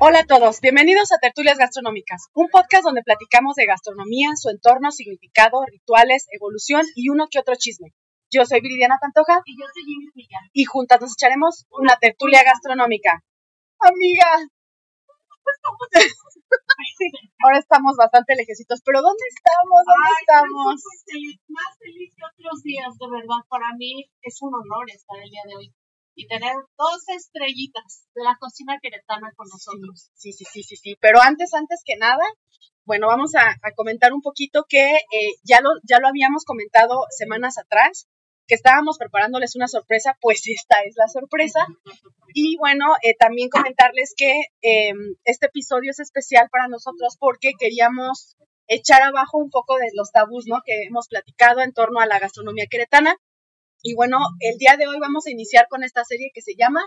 Hola a todos, bienvenidos a Tertulias Gastronómicas, un podcast donde platicamos de gastronomía, su entorno, significado, rituales, evolución y uno que otro chisme. Yo soy Viridiana Pantoja. Y yo soy Jimmy Millán. Y juntas nos echaremos una tertulia gastronómica. Amiga. Ahora estamos bastante lejecitos, pero ¿dónde estamos? ¿Dónde Ay, estamos? feliz, más feliz que otros días, de verdad. Para mí es un honor estar el día de hoy y tener dos estrellitas de la cocina queretana con nosotros. Sí, sí, sí, sí, sí. Pero antes, antes que nada, bueno, vamos a, a comentar un poquito que eh, ya, lo, ya lo habíamos comentado semanas atrás, que estábamos preparándoles una sorpresa, pues esta es la sorpresa. Y bueno, eh, también comentarles que eh, este episodio es especial para nosotros porque queríamos echar abajo un poco de los tabús, ¿no? Que hemos platicado en torno a la gastronomía queretana. Y bueno, el día de hoy vamos a iniciar con esta serie que se llama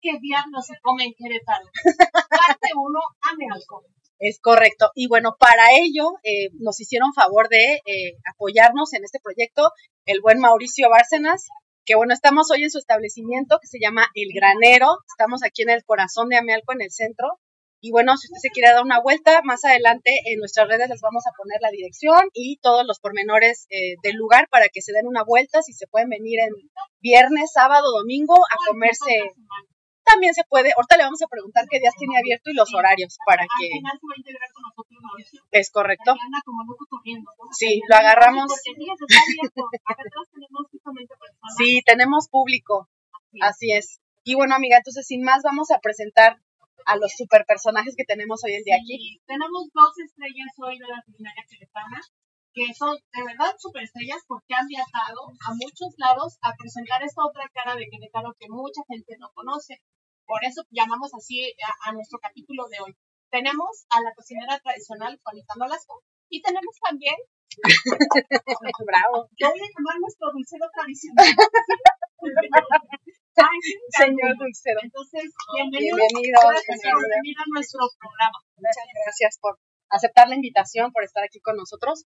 ¿Qué diablos se come en Querétaro? Parte 1, ame. Es correcto. Y bueno, para ello eh, nos hicieron favor de eh, apoyarnos en este proyecto el buen Mauricio Bárcenas, que bueno, estamos hoy en su establecimiento que se llama El Granero. Estamos aquí en el corazón de Amealco, en el centro. Y bueno, si usted se quiere dar una vuelta, más adelante en nuestras redes les vamos a poner la dirección y todos los pormenores eh, del lugar para que se den una vuelta, si se pueden venir en viernes, sábado, domingo a comerse. También se puede, ahorita le vamos a preguntar qué días tiene abierto y los horarios para que es correcto. Sí, lo agarramos. Sí, tenemos público, así es. Y bueno, amiga, entonces sin más vamos a presentar a los super personajes que tenemos hoy el día aquí. Sí, tenemos dos estrellas hoy de la culinaria queretana, que son de verdad super estrellas porque han viajado a muchos lados a presentar esta otra cara de Querétaro que mucha gente no conoce. Por eso llamamos así a, a nuestro capítulo de hoy. Tenemos a la cocinera tradicional Juanita Nolasco y tenemos también, Bravo. yo voy a llamar nuestro dulcero tradicional. Qué Señor. Dulcero. Entonces, bienvenidos. Bienvenidos, Gracias por bienvenidos. venir a nuestro programa. Muchas gracias por aceptar la invitación, por estar aquí con nosotros.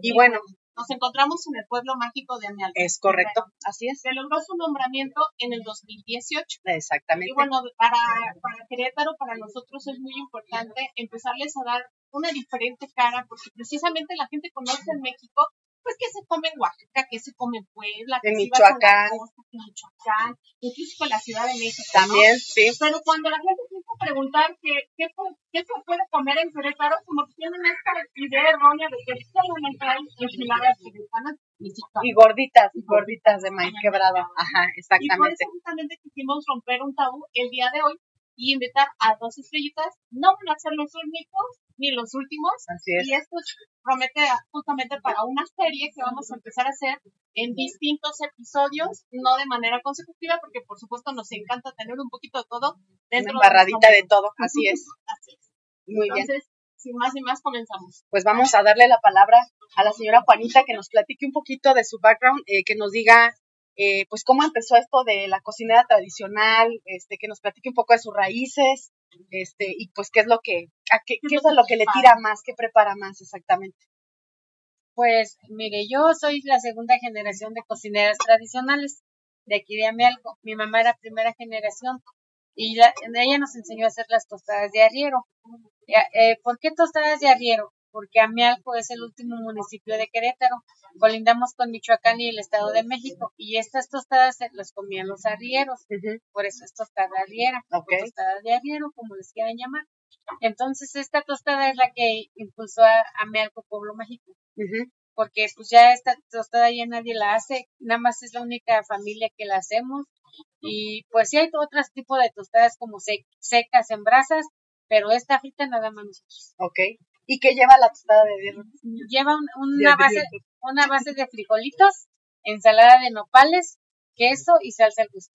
Y bueno, Nos encontramos en el pueblo mágico de Amealco. es correcto, así es. Se logró su nombramiento en el 2018. Exactamente. Y bueno, para, para Querétaro, para nosotros es muy importante empezarles a dar una diferente cara, porque precisamente la gente conoce en México, pues que se come en Oaxaca, que se come en Puebla, que En Michoacán. costa, en Michoacán, incluso con la Ciudad de México. ¿no? También, sí. Pero cuando la gente empieza a preguntar qué, qué, qué se puede comer en Querétaro, como que tienen esta idea errónea de que solamente hay enchiladas queretanas. Y gorditas, gorditas de maíz quebrado. Ajá, Y por exactamente. eso justamente quisimos romper un tabú el día de hoy y invitar a dos estrellitas. No van a ser los únicos ni los últimos. Así es. Y esto promete justamente para una serie que vamos a empezar a hacer en distintos episodios, no de manera consecutiva, porque por supuesto nos encanta tener un poquito de todo Una dentro embarradita de nuestro todo, así es. menú. Así es. Muy bien. Sin más ni más, comenzamos. pues vamos a darle la palabra a la señora Juanita que nos platique un poquito de su background, eh, que nos diga eh, pues cómo empezó esto de la cocinera tradicional, este, que nos platique un poco de sus raíces, este, y pues qué es lo que, a qué, qué es lo que le tira más, qué prepara más exactamente. Pues mire, yo soy la segunda generación de cocineras tradicionales de aquí de Amealco. Mi mamá era primera generación y la- ella nos enseñó a hacer las tostadas de arriero. Eh, ¿Por qué tostadas de arriero? Porque Amealco es el último municipio de Querétaro. Colindamos con Michoacán y el Estado de México y estas tostadas se las comían los arrieros. Por eso es tostada arriera, o Ok. tostada de arriero, como les quieran llamar. Entonces, esta tostada es la que impulsó a Amealco Pueblo Mágico Ujú. porque pues ya esta tostada ya nadie la hace, nada más es la única familia que la hacemos y pues sí hay otros tipos de tostadas como sec- secas en brasas, pero esta frita nada más nosotros. Ok. ¿Y qué lleva la tostada de birria? Lleva un- una De base una base de frijolitos, ensalada de nopales, queso y salsa al gusto.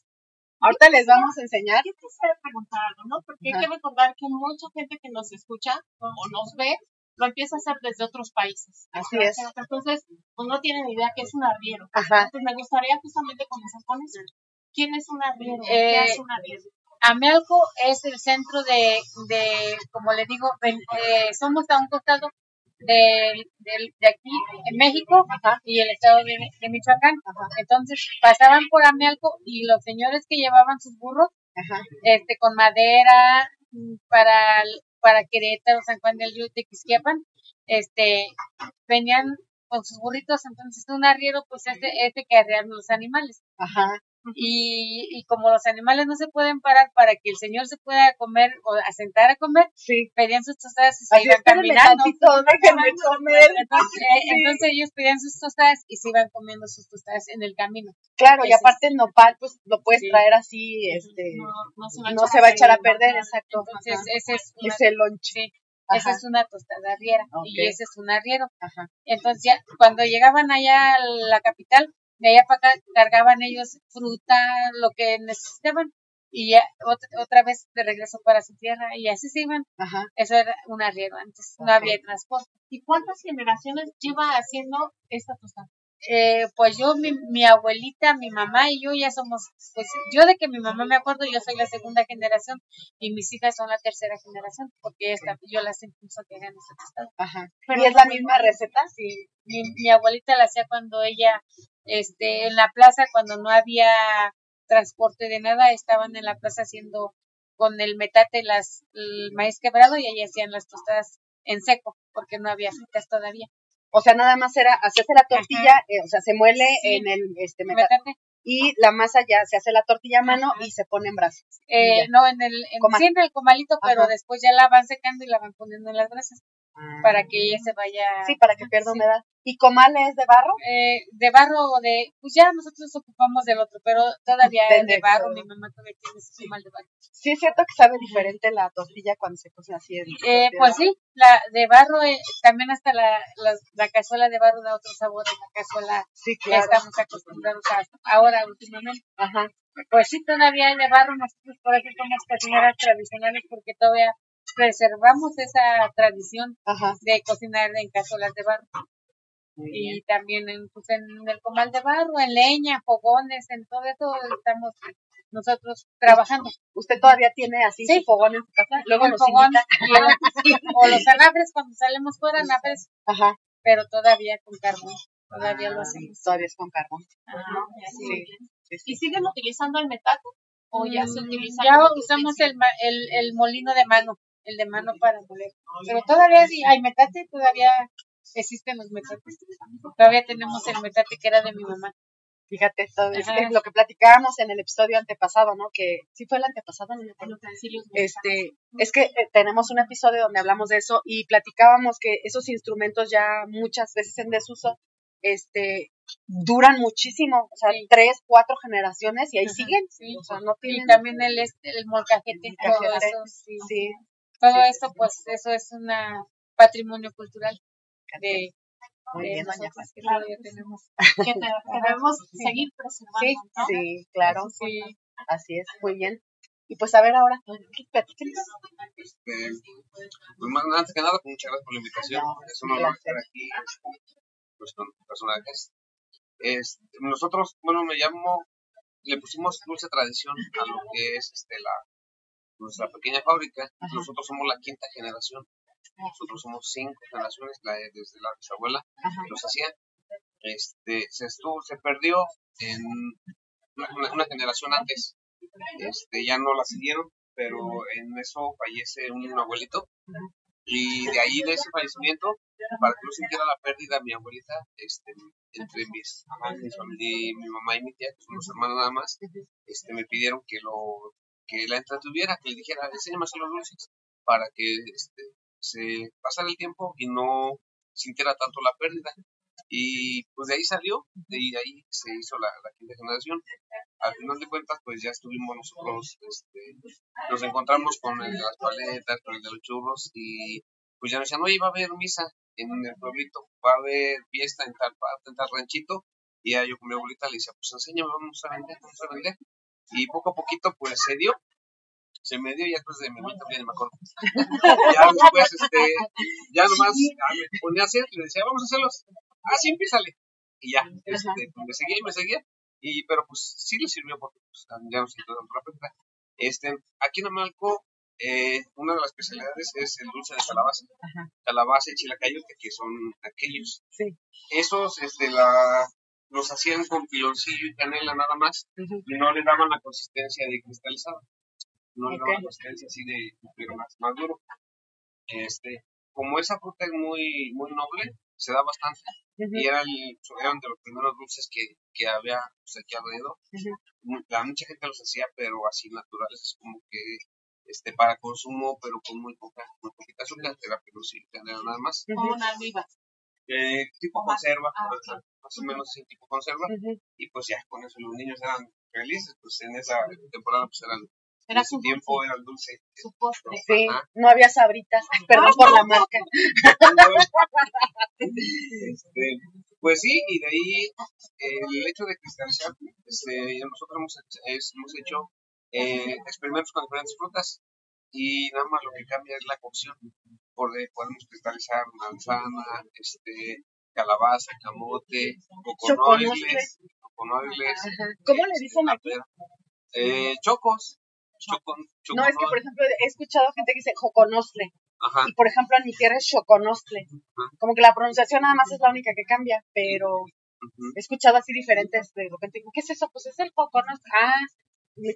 Ahorita les vamos a enseñar. Yo quisiera preguntar algo, ¿no? Porque hay que recordar que mucha gente que nos escucha o nos ve lo empieza a hacer desde otros países. Así es. Entonces, pues no tienen idea que es un arriero. Ajá. Entonces, me gustaría justamente comenzar con eso. ¿Quién es un arriero? Eh, ¿Qué hace un arriero? Amealco es el centro de, de como le digo, eh, somos a un costado de, de- de aquí, en México, y el estado de, de Michoacán. Entonces pasaban por Amealco y los señores que llevaban sus burros, Ajá. este, con madera mm, para, para Querétaro, San Juan del Río, Tequisquiapan, este, venían con sus burritos, entonces un arriero, pues este, este que arrean los animales Ajá. Y, y como los animales no se pueden parar para que el señor se pueda comer o asentar a comer, Sí. pedían sus tostadas y se Así iban caminando. déjenme comer. Entonces, eh, Sí. entonces ellos pedían sus tostadas y se iban comiendo sus tostadas en el camino. Claro, y aparte el nopal, pues lo puedes Sí. traer así, este, No, no se no se va a echar a perder, exacto. Entonces Ajá. ese es una, Es el Ajá. esa es una tostada arriera y ese es un arriero. Ajá. Entonces ya cuando llegaban allá a la capital, de allá para acá cargaban ellos fruta, lo que necesitaban y ya otra, otra vez de regreso para su tierra y así se iban. Ajá. Eso era un arriero antes, no Ok. había transporte. ¿Y cuántas generaciones lleva haciendo esta tostada? Eh, pues yo, mi, mi abuelita, mi mamá y yo ya somos, pues yo de que mi mamá me acuerdo, yo soy la segunda generación y mis hijas son la tercera generación, porque esta, yo las impulso a que hagan esta tostada. Ajá. Pero ¿Y es la misma receta? Sí, mi, mi abuelita la hacía cuando ella, este, en la plaza, cuando no había transporte de nada, estaban en la plaza haciendo con el metate las, el maíz quebrado y ahí hacían las tostadas en seco, porque no había fritas todavía. O sea, nada más era hacerse la tortilla, eh, o sea, se muele Sí. en el este meta- Metate, y la masa ya se hace la tortilla a mano y se pone en brazos. eh, no, en el, en, Comal. sí, en el comalito, pero Ajá. después ya la van secando y la van poniendo en las brasas Ah. para que ella se vaya. Sí, para que pierda Sí. humedad. ¿Y comal es de barro? Eh, de barro o de, pues ya nosotros ocupamos del otro, pero todavía De- es de barro, mi mamá todavía tiene su comal de barro. Sí, es cierto que sabe diferente la tortilla cuando se cocina así. en Eh, pues sí, la de barro, eh, también hasta la, la, la cazuela de barro da otro sabor a la cazuela Sí, que estamos acostumbrados a ahora últimamente. Ajá. Pues sí, todavía hay de barro, nosotros por eso somos cocineras tradicionales porque todavía preservamos esa tradición Ajá. de cocinar en cazuelas de barro. Y también en, pues, en el comal de barro, en leña, fogones, en todo eso estamos nosotros trabajando. ¿Usted todavía tiene así Sí. su fogón en su casa? Luego el nos fogón o los anafres cuando salimos fuera, anafres, Ajá. pero todavía con carbón, todavía lo hacemos. Todavía es con carbón. Sí. Sí, sí. ¿Y siguen utilizando el metate? ¿O ya se Mm, utiliza? Ya usamos el, ma- el, el molino de mano, el de mano para moler. Pero todavía sí hay metate, todavía existen los metates. Todavía tenemos el metate que era de mi mamá. Fíjate, todo es lo que platicábamos en el episodio antepasado, ¿no? Que sí fue el antepasado, no me acuerdo. Este, es que eh, tenemos un episodio donde hablamos de eso y platicábamos que esos instrumentos ya muchas veces en desuso, este, duran muchísimo, o sea, Sí. tres, cuatro generaciones y ahí Ajá, siguen, sí. o sea, no Y tienen, también el, este, el molcajete, todo Molcajete. eso, sí. sí, Todo sí. pues, eso es un patrimonio cultural de, muy bien. nosotros que tenemos. que debemos seguir preservando. Sí, ¿no? sí, claro, Sí. así es, muy bien. Y pues a ver ahora, platíquenos. Este, pues más antes que nada, pues, muchas gracias por la invitación. No, es un honor estar aquí este, pues, con personajes. Este, nosotros, bueno, me llamo, le pusimos dulce tradición a lo que es este, la, nuestra pequeña fábrica. Ajá. Nosotros somos la quinta generación. Nosotros somos cinco generaciones, la, desde la bisabuela Ajá. los hacía. Este, se estuvo, se perdió en una, una- una generación antes. Este, ya no la siguieron, pero en eso fallece un abuelito. Y de ahí, de ese fallecimiento, para que no sintiera la pérdida, mi abuelita, este, entre mis, y mi mamá y mi tía, que son los hermanos nada más, este, me pidieron que lo, que la entretuviera, que le dijera, enséñame a los dulces, para que, este, se pasara el tiempo y no sintiera tanto la pérdida. Y pues de ahí salió, de ahí, se hizo la, quinta generación. Al final de cuentas, pues ya estuvimos nosotros, este, nos encontramos con el de las paletas, con el de los churros y pues ya nos decían, oye, va a haber misa en el pueblito, va a haber fiesta en tal en tal ranchito. Y ya yo con mi abuelita le decía, pues enséñame, vamos a vender, vamos a vender. Y poco a poquito, pues se dio. Se me dio y después de mi ya ni me acuerdo. ya después, este, ya nomás ya me ponía a hacer, le decía, vamos a hacerlos. Ah, sí, empiézale. Y ya, este, me seguía y me seguía. Y, pero pues sí le sirvió porque pues, ya no se quedó tan rápido. Este, aquí en Amalco, eh, una de las especialidades es el dulce de calabaza. Calabaza y chilacayote, que son aquellos. Sí. Esos, este, la, los hacían con piloncillo y canela nada más. Y no le daban la consistencia de cristalizado. No le daban la consistencia así de, pero más, más duro. Este, como esa fruta es muy, muy noble, se da bastante. Y eran, eran de los primeros dulces que, que había pues, aquí alrededor. La, mucha gente los hacía, pero así naturales, es como que este para consumo, pero con muy poca, muy poquita azúcar, era piloncillo y canela nada más. Como una. Eh, tipo conserva, Ah, más o menos sí, tipo conserva. Y pues ya, con eso los niños eran felices, pues en esa temporada pues eran, Era su tiempo era el dulce. su postre. Sí, Ajá. no había sabritas. Perdón por la marca. Este, pues sí, y de ahí el hecho de cristalizar, este, nosotros hemos, es- hemos hecho eh, experimentos con diferentes frutas y nada más lo que cambia es la cocción. Podemos cristalizar manzana, este, calabaza, camote. Ajá. ¿Cómo le dicen aquí? Eh, chocos. Choco, No, es que, por ejemplo, he escuchado gente que dice joconostle. Ajá. Y, por ejemplo, en mi tierra es choconostle. Como que la pronunciación nada más es la única que cambia, pero he escuchado así diferentes. De repente ¿qué es eso? Pues es el joconostle. Ah,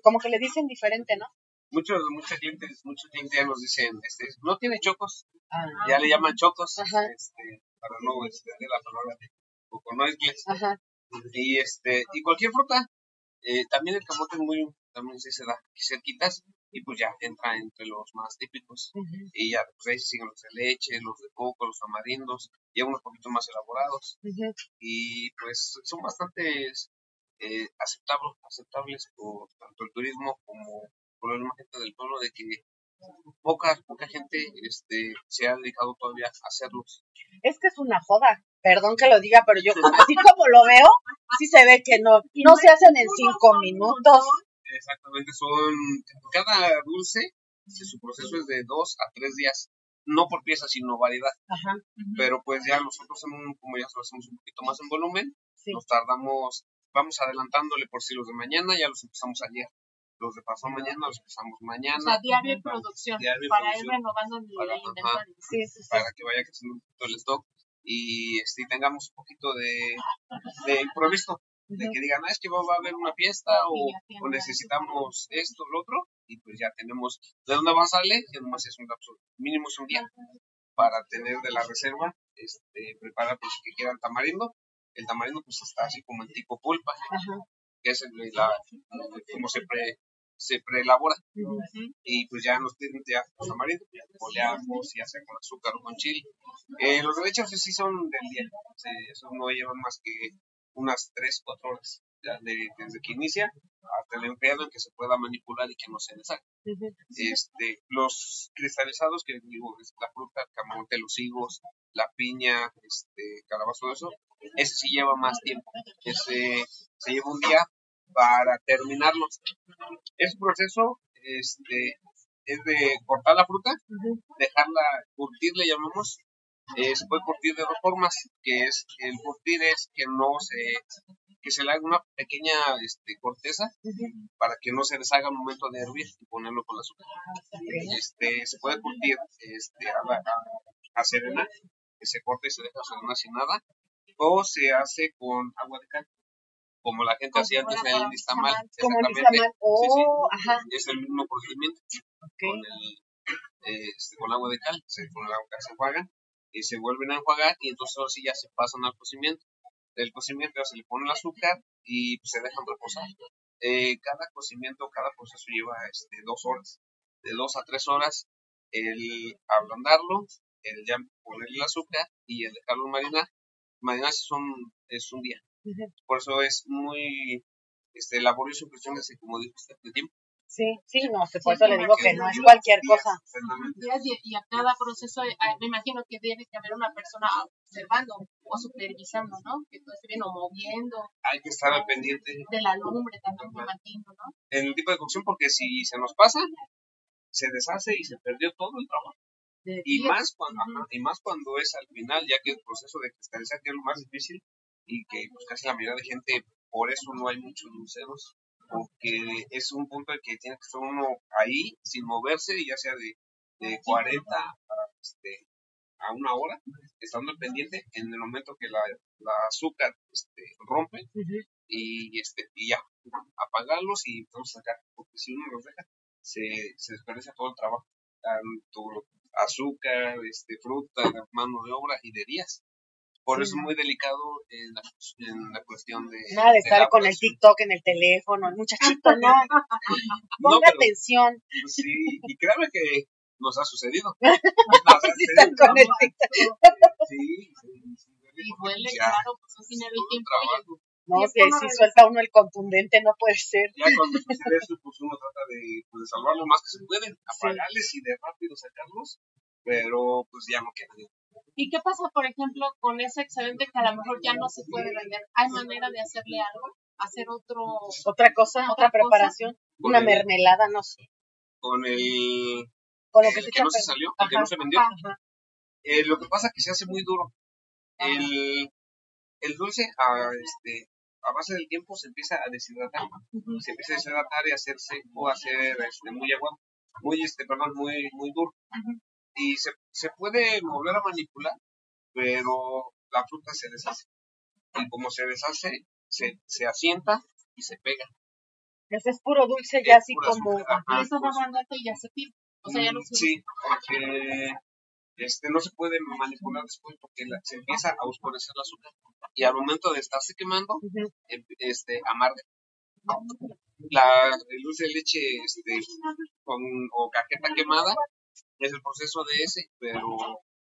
como que le dicen diferente, ¿no? Muchos, muchos clientes, muchos clientes ya nos dicen, este, no tiene chocos, Ah, ya le llaman chocos, Ajá. este, para no extender la palabra de coconoiles. Ajá. Y este, y cualquier fruta, eh, también el camote es muy, también se da aquí cerquitas, y pues ya entra entre los más típicos. Y ya, pues ahí siguen los de leche, los de coco, los tamarindos, y unos poquitos más elaborados. Y pues son bastante eh, aceptables, aceptables por tanto el turismo como por la misma gente del pueblo, de que poca, poca gente este, se ha dedicado todavía a hacerlos. Es que es una joda. Perdón que lo diga, pero yo, así como lo veo, sí se ve que no, no se hacen en cinco minutos. Exactamente, son cada dulce, su proceso es de dos a tres días, no por pieza, sino variedad. Ajá. Pero pues ya nosotros, en como ya lo hacemos un poquito más en volumen, Sí. nos tardamos, vamos adelantándole por si los de mañana ya los empezamos ayer. Los de pasado mañana los empezamos O mañana sea, diario en producción. Diario para ir renovando el Para- inventario. Sí, sí, sí. para que vaya creciendo un poquito el stock y este, tengamos un poquito de, de improviso, de que digan, ah, es que va, va a haber una fiesta o, o necesitamos esto, lo otro, y pues ya tenemos de dónde va a salir, ya nomás es un lapso, mínimo es un día, para tener de la reserva, este, preparar pues que quieran tamarindo, el tamarindo pues está así como en tipo pulpa, Ajá. que es el, la, como se pre, se preelabora, Ujú. y pues ya nos tienen ya los tamarindos, ya boleamos, ya sea con azúcar o con chile. Eh, los pues, sí son del día, sí, esos no llevan más que unas 3, 4 horas, ya de- desde que inicia hasta el enfriado en que se pueda manipular y que no se deshaga. Ujú. Este, los cristalizados, que digo, es la fruta, el camote, los higos, la piña, este, calabazo, eso, ese sí lleva más tiempo, ese se lleva un día para terminarlos. Ese proceso este, es de cortar la fruta, dejarla curtir, le llamamos. Eh, se puede curtir de dos formas, que es el curtir es que no se que se le haga una pequeña este, corteza para que no se deshaga al momento de hervir y ponerlo con la azúcar. Este, se puede curtir este, a, la, a, a serena, que se corta y se deja serena sin nada, o se hace con agua de cal, como la gente Como hacía antes el para Nistamal. el exactamente. nixtamal. Sí, sí. Oh, ajá. Es el mismo procedimiento con, el, eh, este, con agua de cal, se, con el agua de cal se enjuagan y se vuelven a enjuagar y entonces ahora sí ya se pasan al cocimiento. Del cocimiento ya se le pone el azúcar y pues, se dejan reposar. Eh, cada cocimiento, cada proceso lleva este, dos horas, de dos a tres horas, el ablandarlo, el ya ponerle el azúcar y el dejarlo marinar. Marinar son, es un día. Ujú. Por eso es muy este, laborioso de, como dijo usted, de tiempo Sí, sí, no, por eso le digo que no es cualquier cosa. Exactamente. días y, y a cada proceso eh, me imagino que tiene que haber una persona observando o supervisando, ¿no? Que todo esté bien o moviendo Hay que estar al pendiente de la lumbre también me imagino, ¿no? en el tipo de cocción porque si se nos pasa, se deshace y se perdió todo el trabajo. De Y días. más cuando, ajá, y más cuando es al final, ya que el proceso de cristalizar que es lo más difícil y que pues, casi la mayoría de gente, por eso no hay muchos dulceros, porque es un punto en que tiene que estar uno ahí sin moverse, ya sea de, de 40 a, este, a una hora, estando pendiente en el momento que la, la azúcar este, rompe y, este, y ya, apagarlos y vamos a sacar, porque si uno los deja, se, se desperdicia todo el trabajo, tanto azúcar, este, fruta, mano de obra y de días. Por eso es muy delicado en la, en la cuestión de... Nada de de estar con el. TikTok en el teléfono, el muchachito, no. Ponga pero- atención. Pues sí, y créame que nos ha sucedido. Nos ha Sí, están sucedido, con el ¿no? TikTok. Sí, sí, sí, Y duele, ya claro, pues es dinero y tiempo. trabajo. No, si no sí regresa. suelta uno el contundente, no puede ser. Ya cuando sucede eso, pues uno trata de, pues, de salvar lo más que se puede, apagarles y de rápido sacarlos, pero pues ya no queda. ¿Y qué pasa, por ejemplo, con ese excedente que a lo mejor ya no se puede vender? ¿Hay manera de hacerle algo? ¿Hacer otro...? Otra cosa, otra preparación, una el- mermelada, no sé. Con el, Con lo que el se que no se salió, el que no se vendió. Eh, lo que pasa es que se hace muy duro. El, el dulce, a, este, a base del tiempo, se empieza a deshidratar. Se empieza a deshidratar y a hacer seco, a hacer este, muy agua, muy, este, perdón, muy, muy duro. Y se, se puede volver a manipular, pero la fruta se deshace. Y como se deshace, se, se asienta y se pega. Ese es puro dulce, ya Es así como. ajá, eso va mandando y ya se pide. O sea, ya no se... Sí, porque este, no se puede manipular después porque la- se empieza a oscurecer el azúcar. Y al momento de estarse quemando, em- este, amarga. La, el dulce de leche este, con, o cajeta quemada es el proceso de ese, pero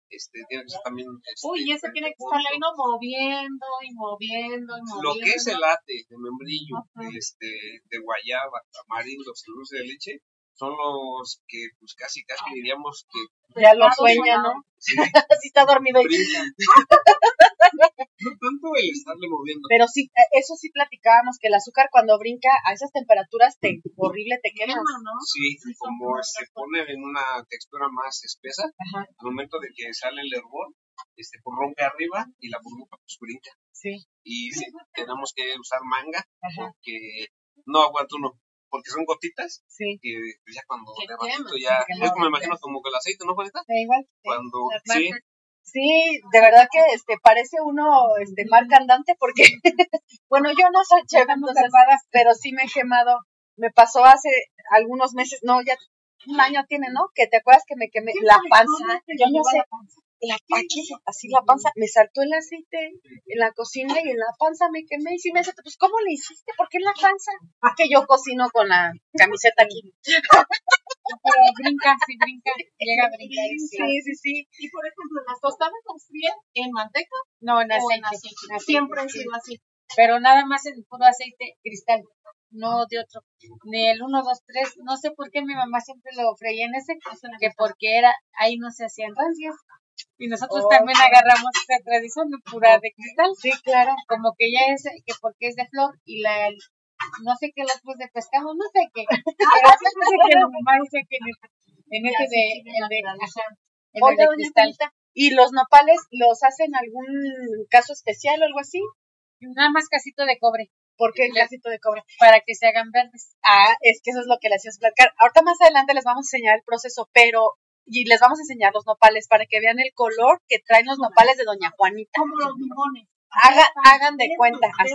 este, tiene que ser también... Este, Uy, ese tiene que estarle ahí, ¿no? Moviendo y moviendo y moviendo. Lo que es el latte de membrillo, Ajá. este, de guayaba, tamarindos y dulce de leche, son los que pues casi casi diríamos que Ya lo sueña. ¿no? Así está dormido. no tanto el estarle moviendo. Pero sí, eh, eso sí platicábamos, que el azúcar cuando brinca a esas temperaturas te horrible te quema. ¿no? Sí, Sí, como se pone en una textura más espesa, Ajá, al momento de que sale el hervor, este, pues rompe arriba y la burbuja pues brinca. sí. Y sí, tenemos que usar manga Ajá. porque no aguanta uno, porque son gotitas Sí, que ya cuando de ratito ya, que es como me imagino como que el aceite, ¿no, Juanita? da igual. Cuando, sí. Sí, de verdad que este parece uno este marca andante porque bueno, yo no soy chef, entonces, pero sí me he quemado. Me pasó hace algunos meses, no, ya un año tiene, ¿no? Que te acuerdas que me quemé la panza. Yo no sé, la panza, así la panza, me saltó el aceite en la cocina y en la panza me quemé y sí me dice, pues ¿cómo le hiciste? ¿Por qué en la panza? Es que yo cocino con la camiseta aquí. Pero brinca, sí brinca, llega a brincar. sí. Sí, sí. Y por ejemplo, las tostadas las fríen en manteca No, en aceite. en aceite. aceite, Siempre ha sí. sido así. Pero nada más en puro aceite cristal, no de otro. Ni el 1, 2, 3. No sé por qué mi mamá siempre lo freía en ese, que porque era, ahí no se hacían rancias. Y nosotros Oh. también agarramos esa tradición de pura de cristal. Sí, claro. Como que ya es, que porque es de flor y la, no sé qué es de pescado, no sé qué. Pero sí sé que la mamá dice que en sí, de, el de, el de cristal. ¿y los nopales los hacen algún caso especial o algo así? Nada más casito de cobre, ¿Por qué el Le- casito de cobre? para que se hagan verdes. Ah, es que eso es lo que les hacías platicar. Ahorita más adelante les vamos a enseñar el proceso, pero y les vamos a enseñar los nopales para que vean el color que traen los nopales de Doña Juanita. Como los limones. Haga- hagan de cuenta, así.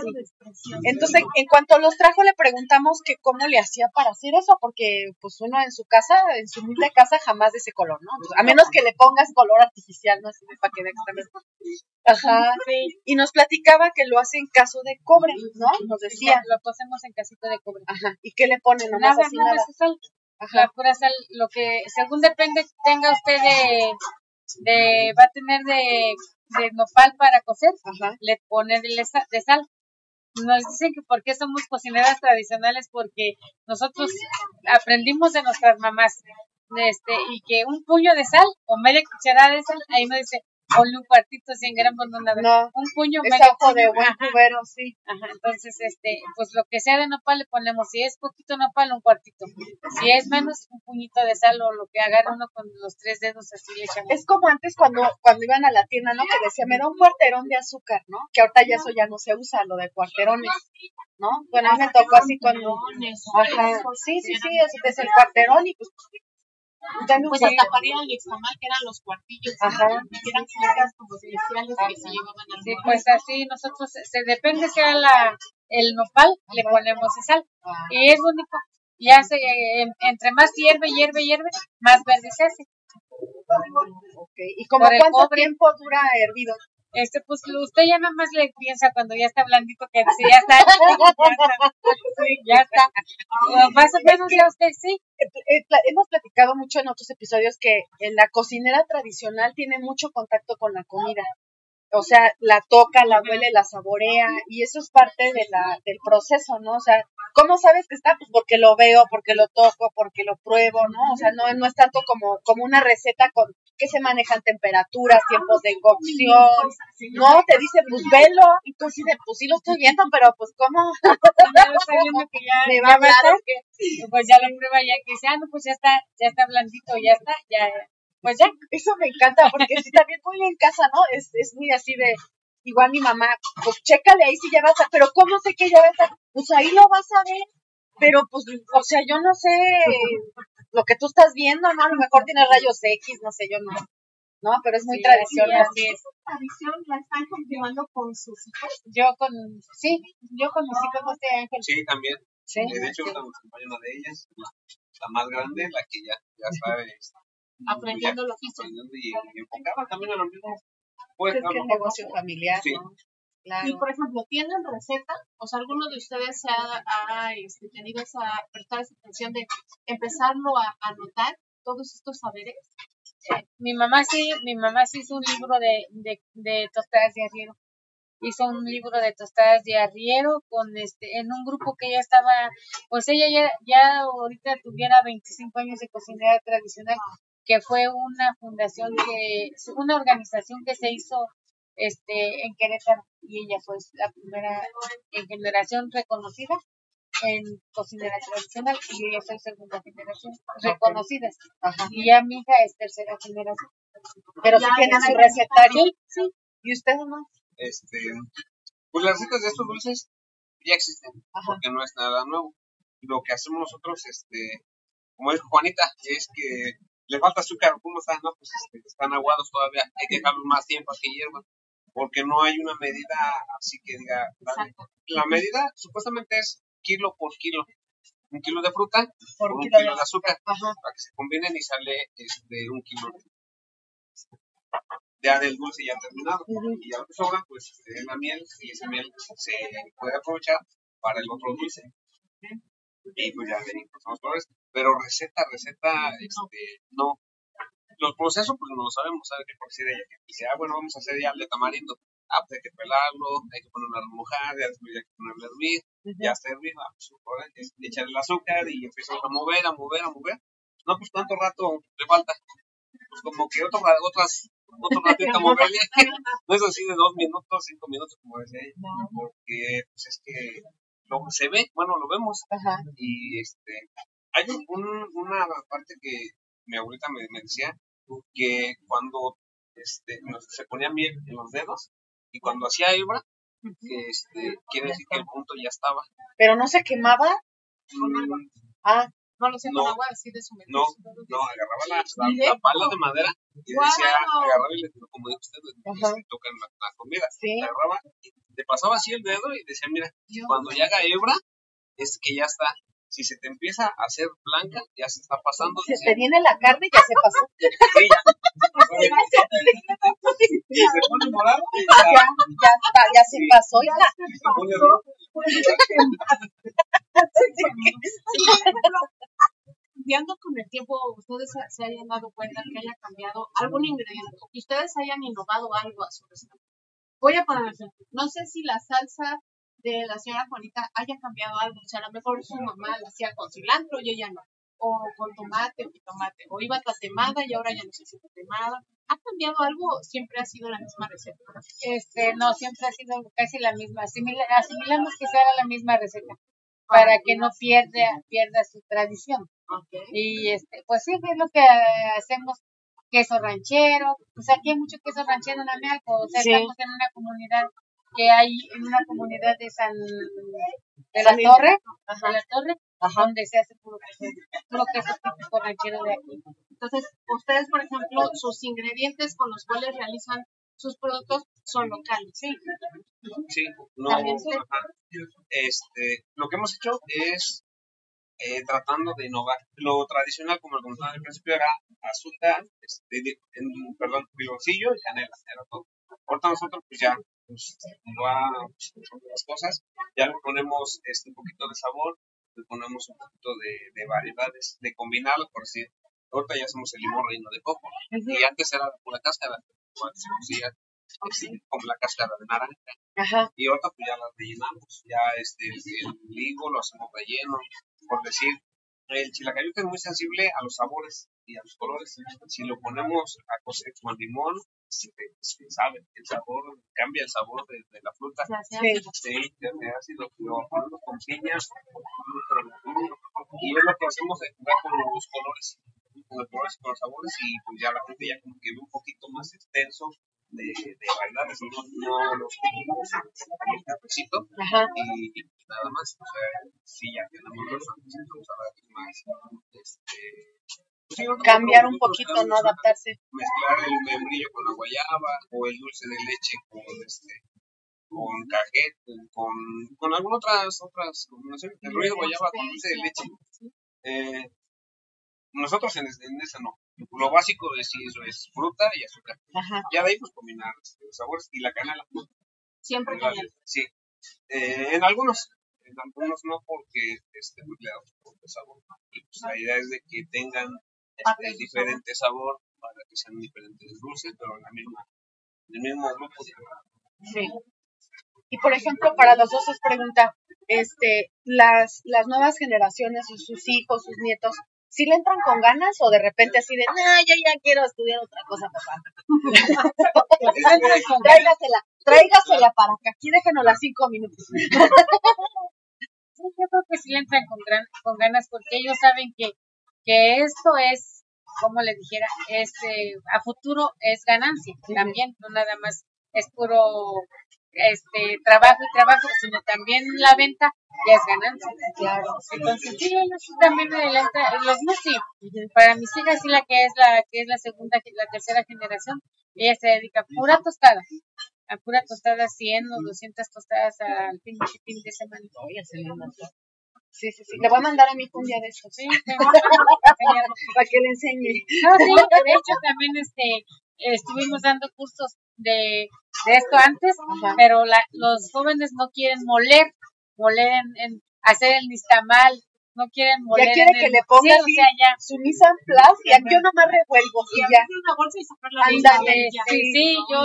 Entonces, en cuanto los trajo, le preguntamos que cómo le hacía para hacer eso, porque pues uno en su casa, en su humilde casa, jamás de ese color, ¿no? Entonces, a menos que le pongas color artificial, ¿no? Así de para que bien. Ajá. Y nos platicaba que lo hace en caso de cobre, ¿no? Nos decía. Lo cocemos en casito de cobre. Ajá. ¿Y qué le ponen? Nomás Nada, así nada nada. sal. Ajá. La pura sal, lo que según depende tenga usted de, de va a tener de, de nopal para cocer, Ajá. le pone de, le sa- de sal. nos dicen que por qué somos cocineras tradicionales, porque nosotros aprendimos de nuestras mamás, este, y que un puño de sal o media cucharada de sal, ahí nos dice, ponle un cuartito 100 gramos una vez. No, un puño, es medio ojo de buen ajá, cubero, sí. ajá. Entonces, este, pues lo que sea de nopal le ponemos, si es poquito nopal, un cuartito. Si es menos, un puñito de sal o lo que agarra uno con los tres dedos así le echamos. Es como antes cuando, cuando iban a la tienda, ¿no? Que decía, me da un cuarterón de azúcar, ¿no? Que ahorita ya eso ya no se usa, lo de cuarterones, ¿no? Bueno, a mí me tocó así cuando... Ajá, sí, sí, sí, así es el cuarterón y pues... Pues hasta para ir al nixtamal, que eran los cuartillos, Ajá. que eran figuras como especiales que se llevaban al Sí, pues así nosotros, se depende sea la, el nopal, le ponemos sal. Y es único. Se, eh, entre más hierve, hierve, hierve, más verde se hace. ¿Y como cuánto cobre. tiempo dura hervido? Este, pues usted ya nada más le piensa cuando ya está blandito que dice, ya está, ya está, sí, ya está. O más o menos ya usted sí. Eh, eh, hemos platicado mucho en otros episodios que en la cocinera tradicional tiene mucho contacto con la comida. O sea, la toca, la huele, la saborea y eso es parte de la, del proceso, ¿no? O sea, ¿cómo sabes que está? Pues porque lo veo, porque lo toco, porque lo pruebo, ¿no? O sea, no, no es tanto como, como una receta con que se manejan temperaturas, tiempos de cocción. No, te dice, pues velo. Y tú así de, pues sí lo estoy viendo, pero pues ¿cómo? Viendo que ya, Me va a estar, pues ya lo prueba ya que dice, ah, no, pues ya está, ya está blandito, ya está, ya, pues ya. Eso me encanta, porque sí, también muy en casa, ¿no? Es, es muy así de, igual mi mamá, pues chécale ahí si ya vas a, pero ¿cómo sé que ya vas a? Pues ahí lo vas a ver, pero pues, o sea, yo no sé lo que tú estás viendo, ¿no? A lo mejor tiene rayos X, no sé, yo no, ¿no? Pero es muy Sí, tradicional. así es. Esta tradición la están continuando con sus hijos. Yo con, sí, yo con mis hijos, no sé, Ángel. Sí, también. Sí. Eh, de hecho, ahorita nos acompaña una de ellas, la, la más grande, la que ya, ya sabe. este, Aprendiendo lo que hizo. aprendiendo y, y enfocada también a lo mismo. Pues, Es a que lo es mejor negocio familiar, Sí. ¿no? Claro. Y por ejemplo, ¿tienen receta? O sea, ¿alguno de ustedes se ha, ha, este, tenido esa, prestar esa atención de empezarlo a anotar todos estos saberes? Mi mamá sí, mi mamá sí hizo un libro de, de, de tostadas de arriero. Hizo un libro de tostadas de arriero con este, en un grupo que ella estaba, pues ella ya, ya ahorita tuviera 25 años de cocinera tradicional, que fue una fundación que, una organización que se hizo este en Querétaro y ella fue la primera en generación reconocida en cocinera tradicional y ella fue segunda generación reconocidas Ajá. y ya mi hija es tercera generación. Pero sí tiene su recetario. Sí. ¿Y usted no? Este, pues las recetas de estos dulces ya existen, Ajá. porque no es nada nuevo. Lo que hacemos nosotros, este, como dijo Juanita, es que le falta azúcar, ¿cómo están? No, pues este, están aguados todavía, hay que dejarlos más tiempo a que hiervan, porque no hay una medida así que diga, la medida supuestamente es kilo por kilo, un kilo de fruta por, Por un kilo kilo de- azúcar, Ajá. para que se combinen y sale este, un kilo ya del dulce ya terminado. Y ya lo que sobra, pues este, es la miel, y esa miel se puede aprovechar para el otro dulce. Y pues ya le por esto. Pero receta, receta, este, no. Los procesos, pues no lo sabemos, ¿sabe qué por ella? Que dice, ah, bueno, vamos a hacer ya el de tamarindo. Ah, pues hay que pelarlo, hay que ponerlo a remojar, ya después hay que ponerlo a hervir, ya está hervido, ah, pues ahora es echar el azúcar y empezamos a mover, a mover, a mover. No, pues cuánto rato le falta. Pues como que otro, ra- otras, otro ratito a moverle. no es así de dos minutos, cinco minutos, como decía ella. Porque pues es que lo que se ve, bueno, lo vemos. Ajá. Y este, hay un, un- una parte que mi abuelita me, me decía que cuando este, se ponía miel en los dedos y cuando hacía hebra, este, quiere decir que el punto ya estaba. Pero no se quemaba. Mm, Ah, No lo sé con No. agua así de su No, no, agarraba la, la, la pala de madera y decía, Guau. agarraba y le como dijo usted, le tocan la, la comida. sí. Agarraba, y le pasaba así el dedo y decía, mira, cuando ya haga hebra, es que ya está. Si se te empieza a hacer blanca, ya se está pasando. Se te viene la carne y ya se pasó. Sí, ya. Si se pone morado, Ya, ya. ya está, ya se pasó. Si se pone rojo, cambiando con el tiempo, ustedes se- hayan dado cuenta que haya cambiado algún ingrediente, o que ustedes hayan innovado algo a su receta. Voy a poner ejemplo. No sé si la salsa de la señora Juanita haya cambiado algo. O sea, a lo mejor su mamá la hacía con cilantro y ella no. O con tomate o tomate. O iba tatemada y ahora ya no se hace tatemada. ¿Ha cambiado algo? Siempre ha sido la misma receta. Este, no, siempre ha sido casi la misma. Asimila- asimilamos que sea la misma receta para que no pierda, pierda su tradición. Y este, pues sí, es lo que hacemos, queso ranchero, pues aquí hay mucho queso ranchero en Amealco, o sea, Sí. estamos en una comunidad que hay, en una comunidad de San, de la Torre, Ajá. de la Torre, Ajá. donde se hace puro queso, puro queso típico ranchero de aquí. Entonces, ustedes, por ejemplo, sus ingredientes con los cuales realizan sus productos son locales. Sí. Sí, no, También sí. ajá. Este, lo que hemos hecho es eh, tratando de innovar. Lo tradicional, como lo comentaba al principio, era azúcar, este, en- perdón, piloncillo y canela, era todo. Ahorita nosotros, pues ya, pues, va las cosas, ya le ponemos este, un poquito de sabor, le ponemos un poquito de, de variedades, de combinarlo, por decir, ahorita ya hacemos el limón reino de coco, y antes era la pura cáscara, igual se cocía, este, como la cáscara de naranja. Ajá. y ahorita pues ya las rellenamos, ya este, el, el higo lo hacemos relleno, por decir, el chilacayuca es muy sensible a los sabores y a los colores, si lo ponemos a cocer con limón, se, se sabe, el sabor, cambia el sabor de, de la fruta, Sí. sí, ya ácido, lo ponemos con piñas, y es lo que hacemos de jugar con los colores, con los colores y con los sabores, y pues ya la gente ya como que ve un poquito más extenso de, de variedades, no, no los típicos, el cafecito, Ajá. y, y nada más, o sea, sí, ya tenemos los estamos ahora más, este, pues sí, Cambiar un poquito, ¿no? Adaptarse. mezclar el membrillo con la guayaba o el dulce de leche con este con cajete, con, con algunas otras otras combinaciones, el ruido guayaba con dulce de leche. Eh, nosotros en, en esa no. Lo básico es, eso es fruta y azúcar. Ajá. Ya de ahí pues combinar este, los sabores y la canela. Siempre La- con él. Sí. Eh, en algunos, en algunos no porque este, pues, le de sabor. Y pues la idea es de que tengan este, diferente sabor para que sean diferentes dulces, pero en la misma, en el mismo grupo. de- Sí. Y por ejemplo, para los dos os pregunta, este, las, las nuevas generaciones, sus, sus hijos, sus nietos, ¿sí le entran con ganas o de repente así de, no, yo ya quiero estudiar otra cosa, papá? tráigasela, tráigasela para acá, aquí déjenos las cinco minutos. Sí, yo creo que sí le entran con, gran, con ganas porque ellos saben que, que esto es, como le dijera, es, eh, a futuro es ganancia también, no nada más es puro este trabajo y trabajo, sino también la venta ya es ganancia. Claro. Entonces, sí, ellos también me adelantan, los sí. Para mis hijas, sí, la que es la que es la segunda, la tercera generación, ella se dedica pura tostada, a pura tostada, 100 o 200 tostadas al fin, fin de semana. Sí, sí, sí. Le voy a mandar a mi un día de estos, Sí, enseñarlo. para que le enseñe. No, sí, de hecho también este estuvimos dando cursos de, de esto antes, Ajá. pero la, los jóvenes no quieren moler, moler en, en hacer el nistamal, no quieren moler quiere en que el- le ponga sí, o sea, ya. Su mise en place y aquí yo nomás revuelvo Y ya. una bolsa y sacar la Ándale, leche. Sí, sí, yo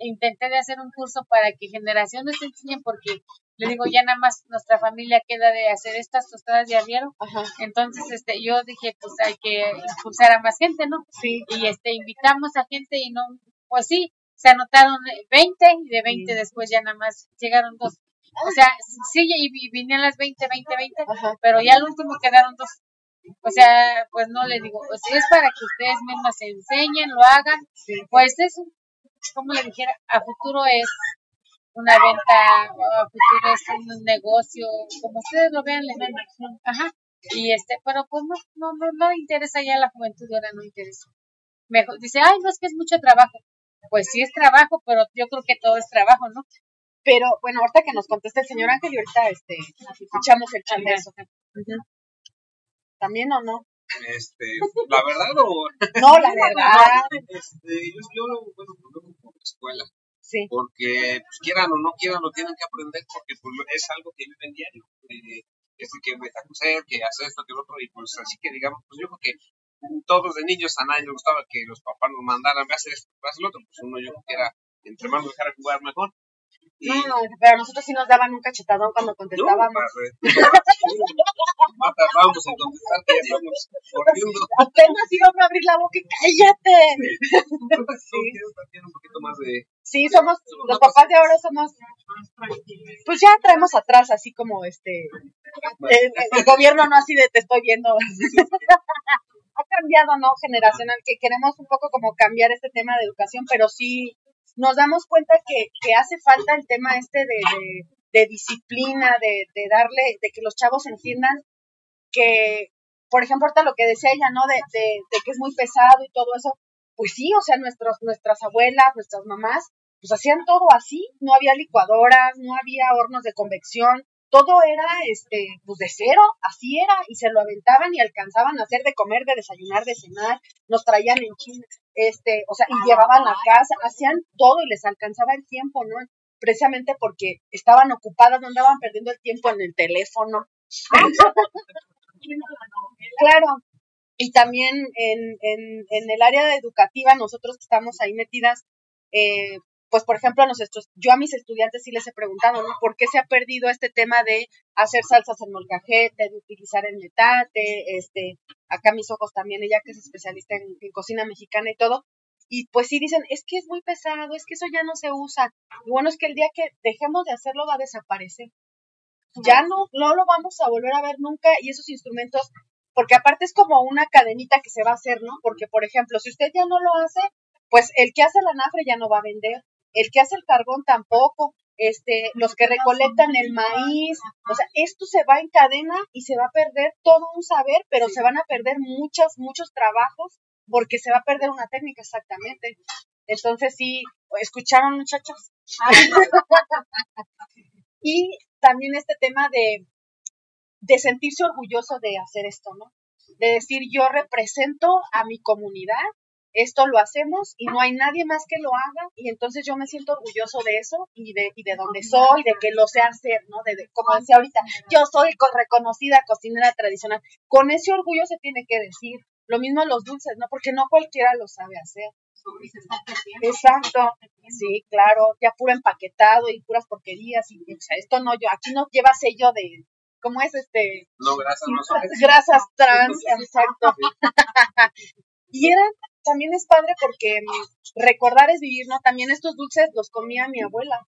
intenté de hacer un curso para que generaciones se enseñen porque le digo, ya nada más nuestra familia queda de hacer estas tostadas de arriero. Entonces, este, yo dije, pues hay que impulsar a más gente, ¿no? Sí. y este invitamos a gente y no pues sí se anotaron 20 y de 20 después ya nada más llegaron dos o sea sí y vinieron las 20 20 20 Ajá. pero ya al último quedaron dos o sea pues no le digo pues es para que ustedes mismas se enseñen lo hagan pues es un- como le dijera a futuro es una venta a futuro es un negocio como ustedes lo vean le ven ajá y este pero pues no no no no interesa ya la juventud ahora no interesa mejor dice ay no es que es mucho trabajo pues sí es trabajo pero yo creo que todo es trabajo no Pero bueno, ahorita que nos contesta el señor Ángel y ahorita este, escuchamos el chat de eso. Ujú. ¿También o no? Este, la verdad o No, la verdad. este, yo, yo lo bueno, lo veo como escuela, Sí. porque pues, quieran o no quieran lo tienen que aprender porque pues es algo que viven diario. Eh, es de que a coser, que hace esto, que lo otro, y pues así que digamos, pues yo creo que todos de niños a nadie le gustaba que los papás nos mandaran, a hacer esto, a hacer lo otro, pues uno yo creo que era, entre más nos dejara jugar mejor. No, no, pero a nosotros sí nos daban un cachetadón cuando contestábamos. más tardábamos en contestar que ya estamos corriendo. Apenas íbamos a abrir la boca y cállate. Entonces, quiero también un poquito más de... Sí, somos, los papás de ahora somos, pues ya traemos atrás así como este, el, el gobierno no así de te estoy viendo. ha cambiado, ¿no? Generacional, que queremos un poco como cambiar este tema de educación, pero sí nos damos cuenta que, hace falta el tema este de, disciplina, de, darle, de que los chavos entiendan que, por ejemplo, ahorita lo que decía ella, ¿no? De que es muy pesado y todo eso, pues sí, o sea, nuestros, nuestras abuelas, nuestras mamás, pues hacían todo así, no había licuadoras, no había hornos de convección, todo era este pues de cero, así era, y se lo aventaban y alcanzaban a hacer de comer, de desayunar, de cenar, nos traían en China, este, o sea, y llevaban a casa, hacían todo y les alcanzaba el tiempo, ¿no? Precisamente porque estaban ocupadas, no andaban perdiendo el tiempo en el teléfono. claro. Y también en, en, en el área educativa, nosotros que estamos ahí metidas, eh, pues por ejemplo, a nosotros, yo a mis estudiantes sí les he preguntado, ¿no? ¿Por qué se ha perdido este tema de hacer salsas en molcajete, de utilizar el metate, este, acá mis ojos también, ella que es especialista en, cocina mexicana y todo, y pues sí dicen, es que es muy pesado, es que eso ya no se usa. Y bueno, es que el día que dejemos de hacerlo va a desaparecer. Ya no, no lo vamos a volver a ver nunca y esos instrumentos, porque aparte es como una cadenita que se va a hacer, ¿no? Porque, por ejemplo, si usted ya no lo hace, pues el que hace la nafre ya no va a vender, el que hace el carbón tampoco, este, los que recolectan el maíz, o sea, esto se va en cadena y se va a perder todo un saber, pero se van a perder muchos, muchos trabajos porque se va a perder una técnica exactamente. Entonces sí, ¿escucharon muchachos? y también este tema de, de sentirse orgulloso de hacer esto, ¿no? De decir, yo represento a mi comunidad, esto lo hacemos y no hay nadie más que lo haga y entonces yo me siento orgulloso de eso y de, y de donde soy, de que lo sé hacer, ¿no? De, de- como decía ahorita, yo soy co- reconocida cocinera tradicional. Con ese orgullo se tiene que decir. Lo mismo los dulces, ¿no? Porque no cualquiera lo sabe hacer. Exacto. Sí, claro, ya puro empaquetado y puras porquerías y o sea, esto no yo, aquí no lleva sello de ¿cómo es este? No, grasas, no son. grasas trans, exacto. y eran, también es padre porque mm, recordar es vivir, ¿no? También estos dulces los comía mi abuela,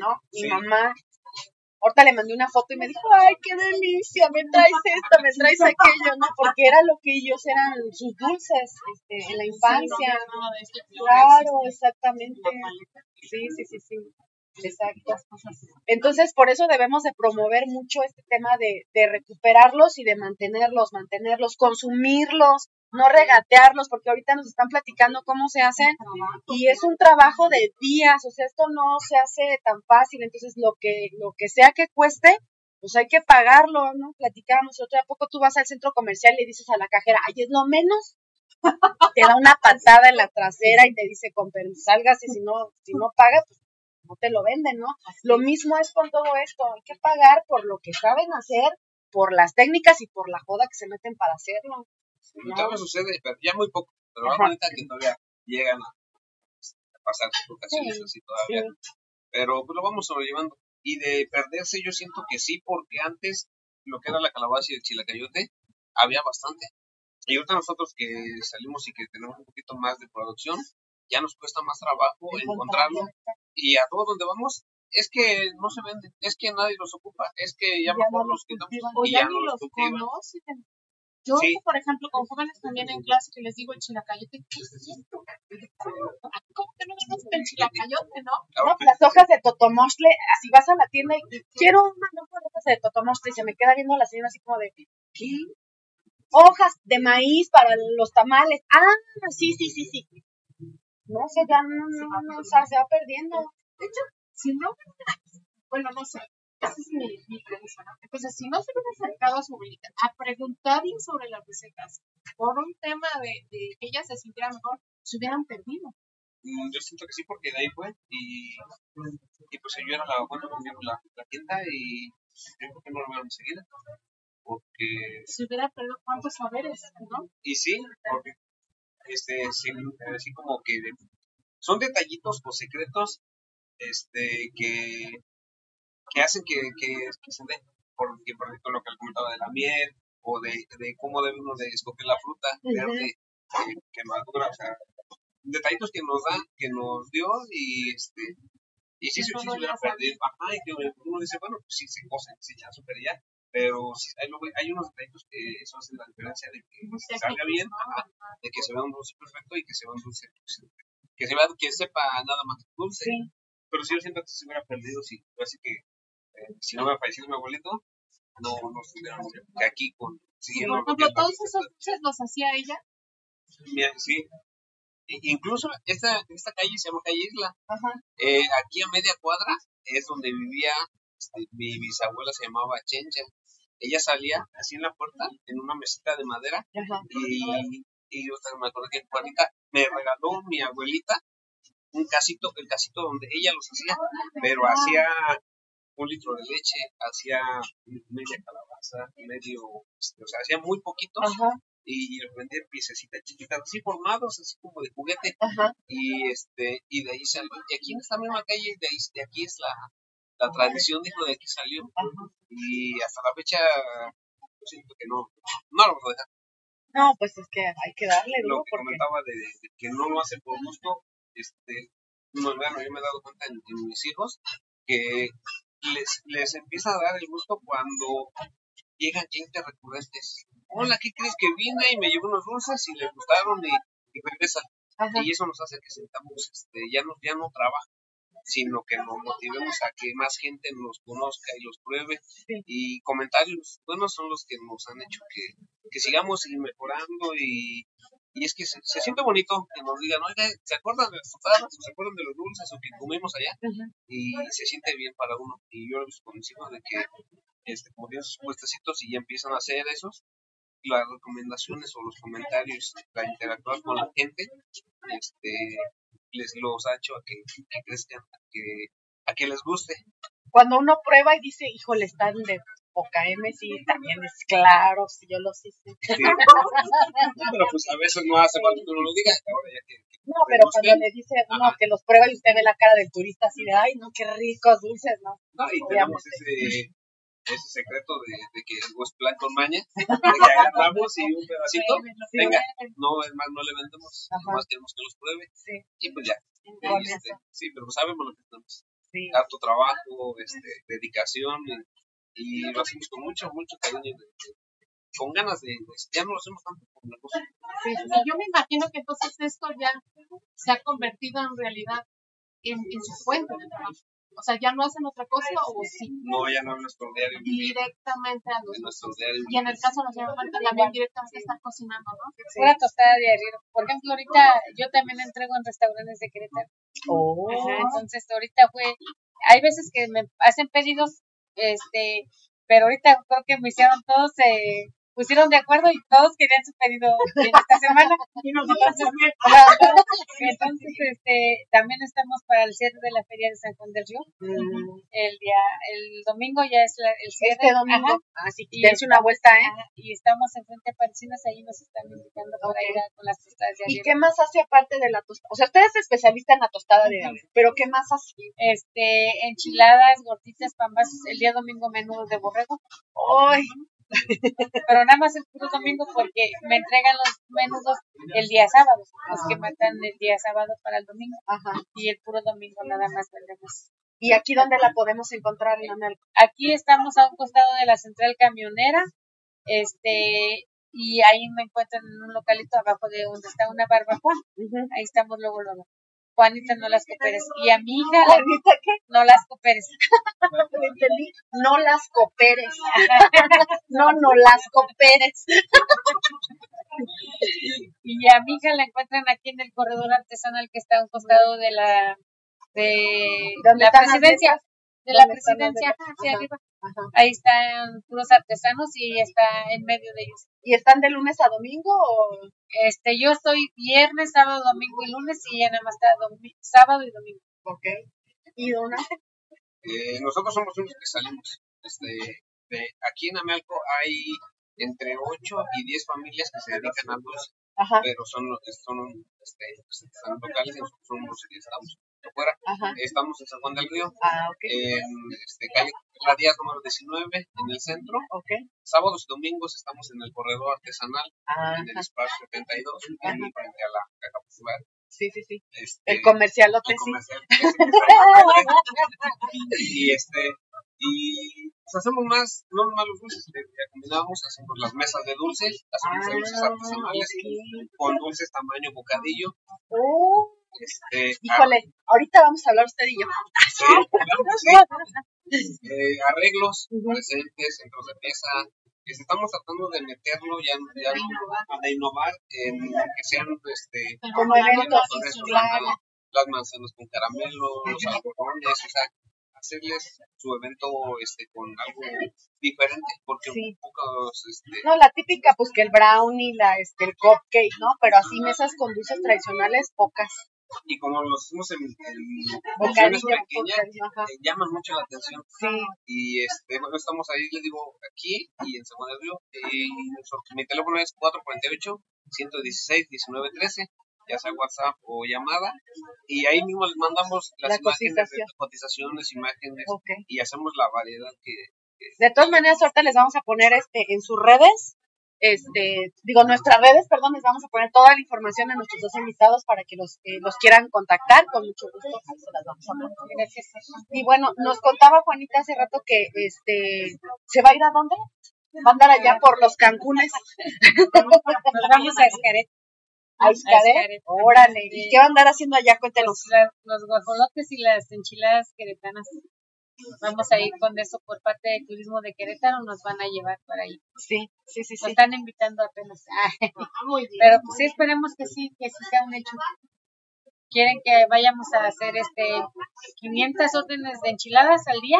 ¿no? Mi sí. mamá. Ahorita le mandé una foto y me dijo, ay, qué delicia, me traes esto, me traes aquello, ¿no? Porque era lo que ellos eran sus dulces este, en la infancia. Claro, exactamente. Sí, sí, sí, sí. Exacto. Entonces, por eso debemos de promover mucho este tema de, de recuperarlos y de mantenerlos, mantenerlos, consumirlos, no regatearlos, porque ahorita nos están platicando cómo se hacen y es un trabajo de días, o sea, esto no se hace tan fácil, entonces lo que, lo que sea que cueste, pues hay que pagarlo, ¿no? Platicábamos otro día, ¿a poco tú vas al centro comercial y le dices a la cajera, ay, es lo menos, te da una patada en la trasera y te dice, con salgas y si no, si no pagas, pues no te lo venden, ¿no? Lo mismo es con todo esto, hay que pagar por lo que saben hacer, por las técnicas y por la joda que se meten para hacerlo. Y Todavía sucede, pero ya muy poco. Pero Ajá. ahorita que todavía llegan a, a pasar ocasiones Sí, así todavía. Sí. Pero pues lo vamos sobrellevando. Y de perderse yo siento que sí, porque antes lo que era la calabaza y el chilacayote había bastante. Y ahorita nosotros que salimos y que tenemos un poquito más de producción, ya nos cuesta más trabajo encontrarlo. Y a todos donde vamos, es que no se venden, es que nadie los ocupa, es que ya, Ya mejor no los quitamos y ya ya ni no los los cultivan. conocen. Yo, Sí. por ejemplo, con jóvenes también en clase que les digo el chilacayote, ¿qué es esto? ¿Cómo que no me gusta el chilacayote, no? No, las hojas de totomostle, así vas a la tienda y quiero una hoja de hojas de totomostle y se me queda viendo la señora así como de, ¿qué? Hojas de maíz para los tamales. Ah, sí, sí, sí, sí. No, o sea, ya no, no, no, o sea, se va perdiendo. De hecho, si no, bueno, no sé, esa es mi, mi premisa, ¿no? Entonces, si no se hubiera acercado a su abuelita a preguntarle sobre las recetas por un tema de, de que ella se sintiera mejor, se hubieran perdido. Mm, Yo siento que sí, porque de ahí fue. Y, y pues yo era la buena la, la tienda y yo creo que no lo vieron enseguida. Porque, Se hubiera perdido cuántos saberes, ¿no? y sí, porque este, sí, así como que son detallitos o secretos este, que, que hacen que, que, que se den, por, que, por ejemplo, lo que comentaba de la miel, o de, de cómo debe uno de escoger la fruta verde que, que madura, o sea, detallitos que nos da, que nos dio, y este, y si se hubiera perdido, ajá, y que uno dice, bueno, pues sí se cose, se echa súper ya, pero si hay, hay, unos detallitos que eso hace la diferencia de que salga bien, ajá, de que se vea un dulce perfecto y que se vea un dulce, que, se vea, que sepa nada más dulce. Pero si yo siento que se hubiera perdido, sí, así que eh, si no me fallecido mi abuelito, no, no estuviéramos que aquí con... Sí, por ejemplo, todos esos dulces los hacía ella. Sí, incluso esta, esta calle se llama calle Isla. Eh, aquí a media cuadra es donde vivía este, mi bisabuela, se llamaba Chencha. Ella salía así en la puerta, en una mesita de madera, y, y yo me acuerdo que Juanita me regaló mi abuelita un casito, el casito donde ella los hacía, pero hacía un litro de leche, hacía media calabaza, medio, este, o sea, hacía muy poquito, y los vendía piececitas chiquitas, así formados, así como de juguete. Y este y de ahí salió. Y aquí en esta misma calle, de, ahí, de aquí es la, la tradición, dijo, de aquí salió. Y hasta la fecha, yo siento que no, no lo voy a dejar. No, pues es que hay que darle Lo que comentaba de, que no lo hace por gusto, este, no, bueno, yo me he dado cuenta en, en mis hijos que les, les empieza a dar el gusto cuando llegan clientes recurrentes hola, ¿qué crees que vine y me llevo unos dulces y le gustaron y, y regresan? Y eso nos hace que sentamos, este, ya no, ya no trabaja, sino que nos motivemos a que más gente nos conozca y los pruebe. Y comentarios buenos son los que nos han hecho que, que sigamos y mejorando y, y es que se, siente bonito que nos digan, oiga, ¿se acuerdan de las tostadas se acuerdan de los dulces o que comimos allá? Y se siente bien para uno. Y yo lo he visto con mis hijos de que, este, como tienen sus puestecitos y ya empiezan a hacer esos, las recomendaciones o los comentarios para interactuar con la gente, este, les los ha hecho a que, crezcan, a que, a que les guste. Cuando uno prueba y dice, híjole, están de poca M, sí, también es claro, si yo los hice. pero pues a veces no hace falta que uno lo diga, ahora ya que, no, pero cuando le dice uno que los prueba y usted ve la cara del turista así de, ay, no, qué ricos dulces, ¿no? No, y tenemos ese, ese secreto de, de que es plan con maña, de que agarramos y un pedacito, venga, no es más, no le vendemos, más queremos que los pruebe, y pues ya. Este, sí, pero sabemos lo que tenemos. Harto trabajo, este, dedicación, y, lo hacemos con mucho, mucho cariño, con ganas de, ya no lo hacemos tanto por negocio. Sí, yo me imagino que entonces esto ya se ha convertido en realidad en, en su fuente de trabajo. O sea, ¿ya no hacen otra cosa o sí? No, ya no es nuestro diario Directamente a los... nuestro diario Y en el caso de los señora también directamente están cocinando, ¿no? Sí. Una tostada diaria. Por ejemplo, ahorita yo también entrego en restaurantes de Querétaro. Oh. entonces, ahorita fue... Hay veces que me hacen pedidos, este, pero ahorita creo que me hicieron todos... Eh, pusieron de acuerdo y todos querían su pedido en esta semana. y nosotros también. Entonces, este, también estamos para el cierre de la Feria de San Juan del Río. Mm. El día, el domingo ya es el cierre. Este domingo. Así que dense una vuelta, ¿eh? y estamos en frente a Parisinas, ahí nos están invitando para ir con las tostadas de ¿Y qué más hace aparte de la tostada? O sea, usted es especialista en la tostada de aire, pero ¿qué más hace? Este, enchiladas, gorditas, pambazos, el día domingo menudo de borrego. ¡Ay! Pero nada más el puro domingo porque me entregan los menudos el día sábado, los que matan el día sábado para el domingo. Ajá. Y el puro domingo nada más vendemos. ¿Y aquí dónde la podemos encontrar, Leonel? Aquí estamos a un costado de la central camionera. Este, y ahí me encuentran en un localito abajo de donde está una barbacoa. Ahí estamos luego, luego. Juanita, no las cooperes. Y a mi hija, ¿Juanita qué? No las cooperes. entendí. No las cooperes. no, no las cooperes. y a mi hija la encuentran aquí en el corredor artesanal que está a un costado de la de la presidencia. De la presidencia, hacia arriba. Ahí están puros artesanos y está en medio de ellos. ¿Y están de lunes a domingo o...? Este, yo estoy viernes, sábado, domingo y lunes y ella nada más está sábado y domingo. Ok. ¿Y dónde? Eh, nosotros somos unos que salimos. Este, de, aquí en Amelco hay entre 8 y 10 familias que se dedican a dulce. Pero son, son este, pues, están locales y nosotros somos estamos afuera. Ajá. Estamos en San Juan del Río, Ah, en este, calle La Díaz número 19, en el centro. Sábados y domingos estamos en el corredor artesanal, en el espacio 72, en frente a la caja popular. sí, sí, sí. Este, El comercial, y este y pues, hacemos más no nomás los dulces le, le combinamos hacemos las mesas de dulces hacemos Ah, dulces artesanales con dulces tamaño bocadillo Oh, este híjole, ahorita vamos a hablar usted y yo. sí, claro sí. Eh, arreglos Ujú. presentes centros de mesa este, estamos tratando de meterlo ya, ya de innovar en que sean este Como eventos, las manzanas con caramelo, los algodones, o sea, hacerles su evento este con algo diferente, porque Sí. pocos este, No, la típica, pues que el brownie, la, este, el cupcake, ¿no? Pero así mesas con dulces tradicionales, pocas. Y como los hacemos en, porciones pequeñas, eh, llaman mucho la atención. Sí, Y este, bueno, estamos ahí, les digo, aquí y en San Juan del Río. Y mi teléfono es 448-116-1913, ya sea WhatsApp o llamada. Y ahí mismo les mandamos las La imágenes de cotizaciones, imágenes, y hacemos la variedad que, De todas maneras, ahorita les vamos a poner este en sus redes, este, digo, nuestras redes, perdón, les vamos a poner toda la información a nuestros dos invitados para que los, eh, los quieran contactar, con mucho gusto, se las vamos a poner. Gracias. Y bueno, nos contaba Juanita hace rato que este se va a ir a dónde? Va a andar allá por los Cancunes, Nos vamos a Escaret. a. Xcaret. Órale, ¿y qué va a andar haciendo allá? Cuéntenos. Los, la- los guajolotes y las enchiladas queretanas. Vamos a ir con eso por parte de Turismo de Querétaro, nos van a llevar para ahí. Sí, sí, sí, Nos sí. están invitando apenas. Muy bien. Pero pues sí, esperemos que sí, que sí sea un hecho. Quieren que vayamos a hacer este 500 órdenes de enchiladas al día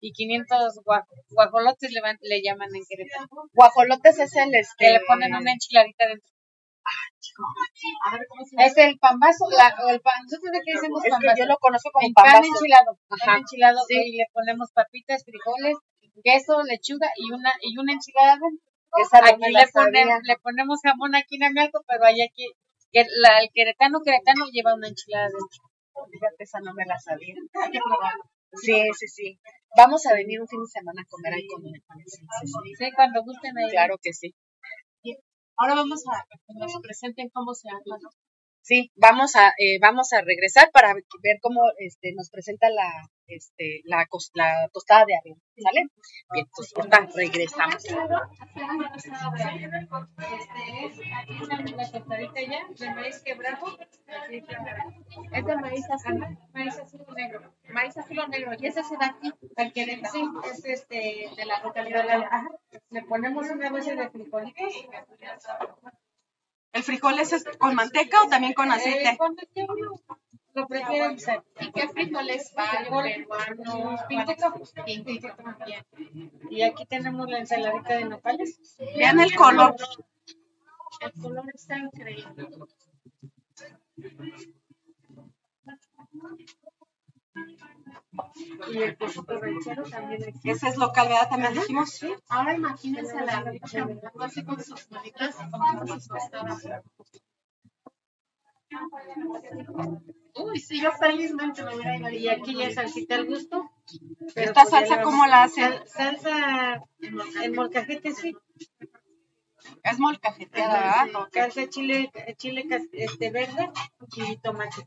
y 500 gua- guajolotes le, van- le llaman en Querétaro. Guajolotes es el este. Que le ponen una enchiladita dentro. Es el pambazo, la, o el pan, nosotros de qué decimos pambazo. yo lo conozco como El pan pambazo. enchilado, pan enchilado sí. y le ponemos papitas, frijoles, queso, lechuga y una y una enchilada. Esa Aquí le, ponem- sabía. le ponemos jamón aquí en Amelco, pero allá aquí que la, el queretano queretano lleva una enchilada dentro. Fíjate, esa no me la sabía. Hay. Sí, sí, sí. Vamos a venir un fin de semana a comer ahí con. Sí, cuando gusten ahí. Claro que sí. Ahora vamos a que nos presenten cómo se llama, ¿no? Sí, vamos a eh, vamos a regresar para ver cómo este nos presenta la este la, la tostada de arriba, ¿sale? Bien, pues ahorita regresamos. Este es, aquí está la tostadita ya, de maíz quebrado. Es, de maíz azul. Maíz azul negro. Maíz azul negro. Y ese se da aquí. Al Querétaro. Sí, es este, De la localidad. de la- ajá. Le ponemos una base de frijolitos. ¿El frijol es con manteca o también con Eh, que uno lo prefiere usar. ¿Y qué frijoles? Peruano. Y aquí tenemos la ensaladita de nopales. Vean el color. El color está increíble. Y el quesito ranchero también. Ese es local, ¿verdad? También dijimos. Sí. Ahora imagínense a la rica así con sus manitas y comiendo sus tostadas. Uy, sí, yo felizmente me hubiera ido Y aquí ya salsita al gusto. Pero ¿Esta pues salsa cómo la hacen? Sal- salsa en molcajete, sí. Es molcajeteada, ¿verdad? Salsa chile, chile este verde y tomate.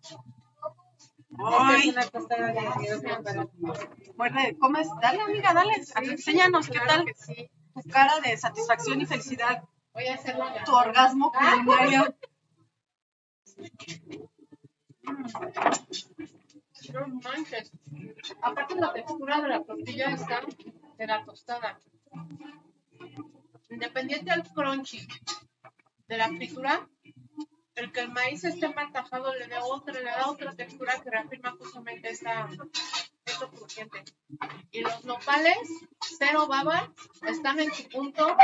Ay. Muerde, comes, dale amiga, dale, enséñanos qué tal tu cara de satisfacción y felicidad, Voy a hacerlo tu orgasmo culinario. No manches. Aparte la textura de la tortilla está de la tostada. Independiente del crunchy de la fritura, el que el maíz esté mal tajado le da otra, le da otra textura que reafirma justamente esta, esto crujiente. Y los nopales, cero baba, están en su punto.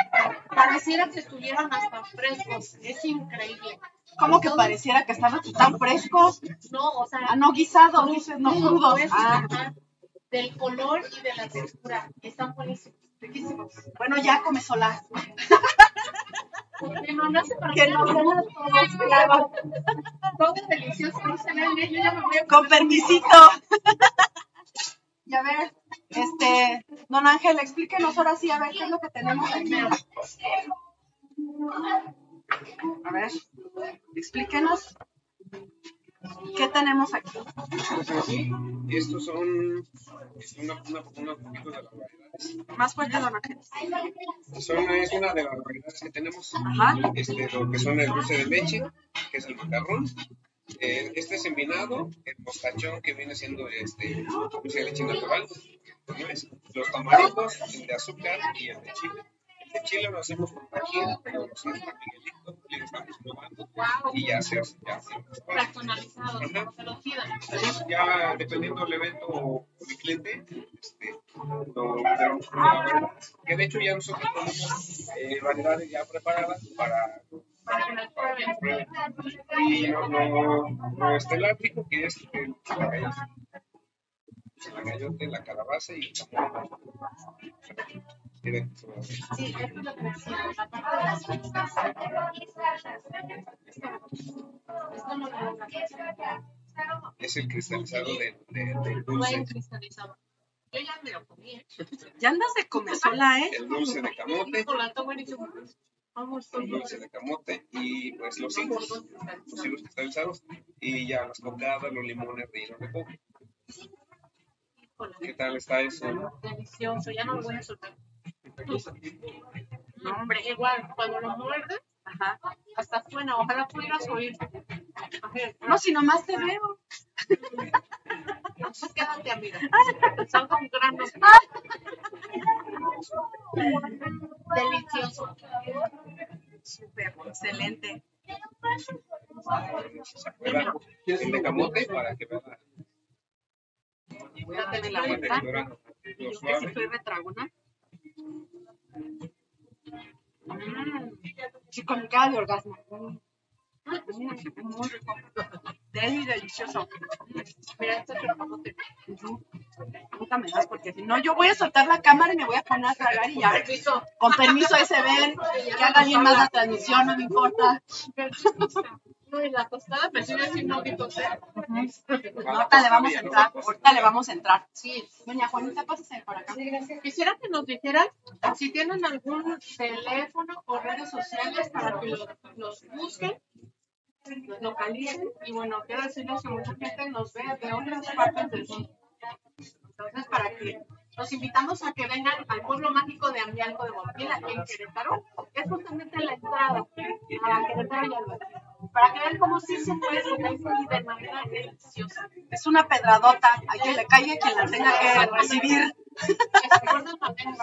Pareciera que estuvieran hasta frescos. Es increíble. Como que pareciera que estaban tan frescos, No, o sea, ah, no guisados, dices, no crudos. Ah, del color y de la textura. Están buenísimos, riquísimos. bueno, ya come sola. Porque no, no sé Que qué no sean todos, claro. Todo delicioso, no se ve, yo ya me voy a Con permisito. y a ver, este, don Ángel, explíquenos ahora sí, a ver qué es lo que tenemos aquí. A ver, explíquenos. ¿Qué tenemos aquí? Entonces, así, estos son este, una, una, una poquito de las Más fuerte, don Ángel. Son, es una de las variedades que tenemos. Ajá. Este, lo que son el dulce de leche, que es el macarrón. Eh, este es envinado, el mostachón que viene siendo este dulce de leche natural, ¿no es? los tamarindos, el de azúcar y el de chile. De chile lo hacemos con tajín, pero lo hacemos con Miguelito, le estamos probando y ya se hace. Ya se personalizado, como se lo pidan. Ya dependiendo del evento o del cliente, este, lo probar. Que de hecho ya nosotros tenemos eh, variedades ya preparadas para y lo, lo, lo estelar dijo que es el. Chilagayote, la calabaza y el Sí, es lo que decía, la parte de las fiestas. Esto no lo es el cristalizado de, de, del dulce, cristalizado. Yo ya me lo comí, ¿eh? Ya andas de comer sola, ¿eh? el dulce de camote, el dulce de camote y pues los higos, los higos cristalizados y ya las cocadas, los limones rellenos de coco. ¿Qué tal está eso? Delicioso, ya no lo voy a soltar. No, hombre, igual, cuando lo muerdes, Ajá. hasta suena, ojalá pudieras oír. No, si nomás te veo. Entonces quédate, amiga. Salga un grano. Delicioso. Súper, excelente. El de camote para que vean Date la la vuelta. Yo que soy retragona. Mm, Sí, con cara de orgasmo. Mm, rico. Deli, delicioso. Mira, esto es el camote. Ujú. Nunca me das porque si no, yo voy a soltar la cámara y me voy a poner a tragar y ya. Permiso. Con permiso ahí se ven, que haga alguien más la transmisión, no me importa. No, y la tostada sin ojitos, ¿eh? Ahorita le vamos a entrar, ahorita le vamos a entrar. Sí. Doña Juanita, pásese por acá. Quisiera que nos dijeran si tienen algún teléfono o redes sociales para que los, los busquen, localicen. Y bueno, quiero decirles que mucha gente nos ve de otras partes del mundo. Entonces, para que los invitamos a que vengan al pueblo mágico de Ambialco de Bonfil, aquí en Querétaro. Es justamente la entrada a Querétaro y. Para que vean cómo sí se puede de manera deliciosa. Es una pedradota, a quien le caiga quien la tenga que recibir. Que se también.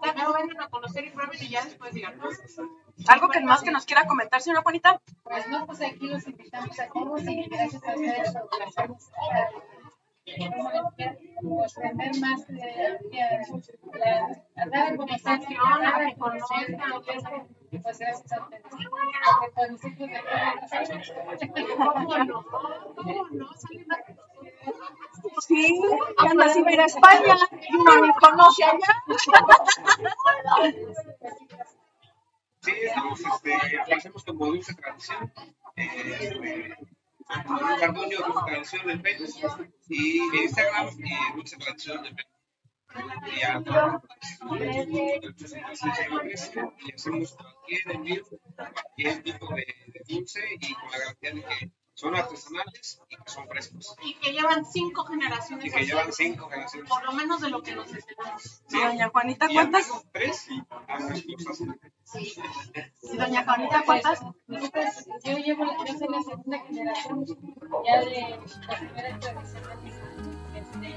Primero vengan a conocer y prueben y ya después digan, ¿Algo que más que nos quiera comentar, señora Juanita? Pues no, pues aquí los invitamos a todos y gracias a ustedes por pues tener más la, dar a a conocer pues gracias a ustedes porque con nosotros de ¿Cómo no? ¿Cómo no? Sí, que anda ir a España uno ni conoce allá. Sí, estamos, este, hacemos como dulce tradición. Este, Dulce Tradición en Facebook y en Instagram y Dulce Tradición en Facebook. Y ya, y hacemos cualquier envío, cualquier tipo de, de dulce y con la garantía de que son artesanales y que son frescos. Y que llevan cinco generaciones Y que llevan cinco generaciones. por lo menos de lo que nos enseñamos. Sí, doña Juanita, Y ¿cuántas? menos tres. Sí, doña Juanita, ¿cuántas? Nosotros, yo llevo, yo soy la segunda generación ya de las primeras tradicionales. Este,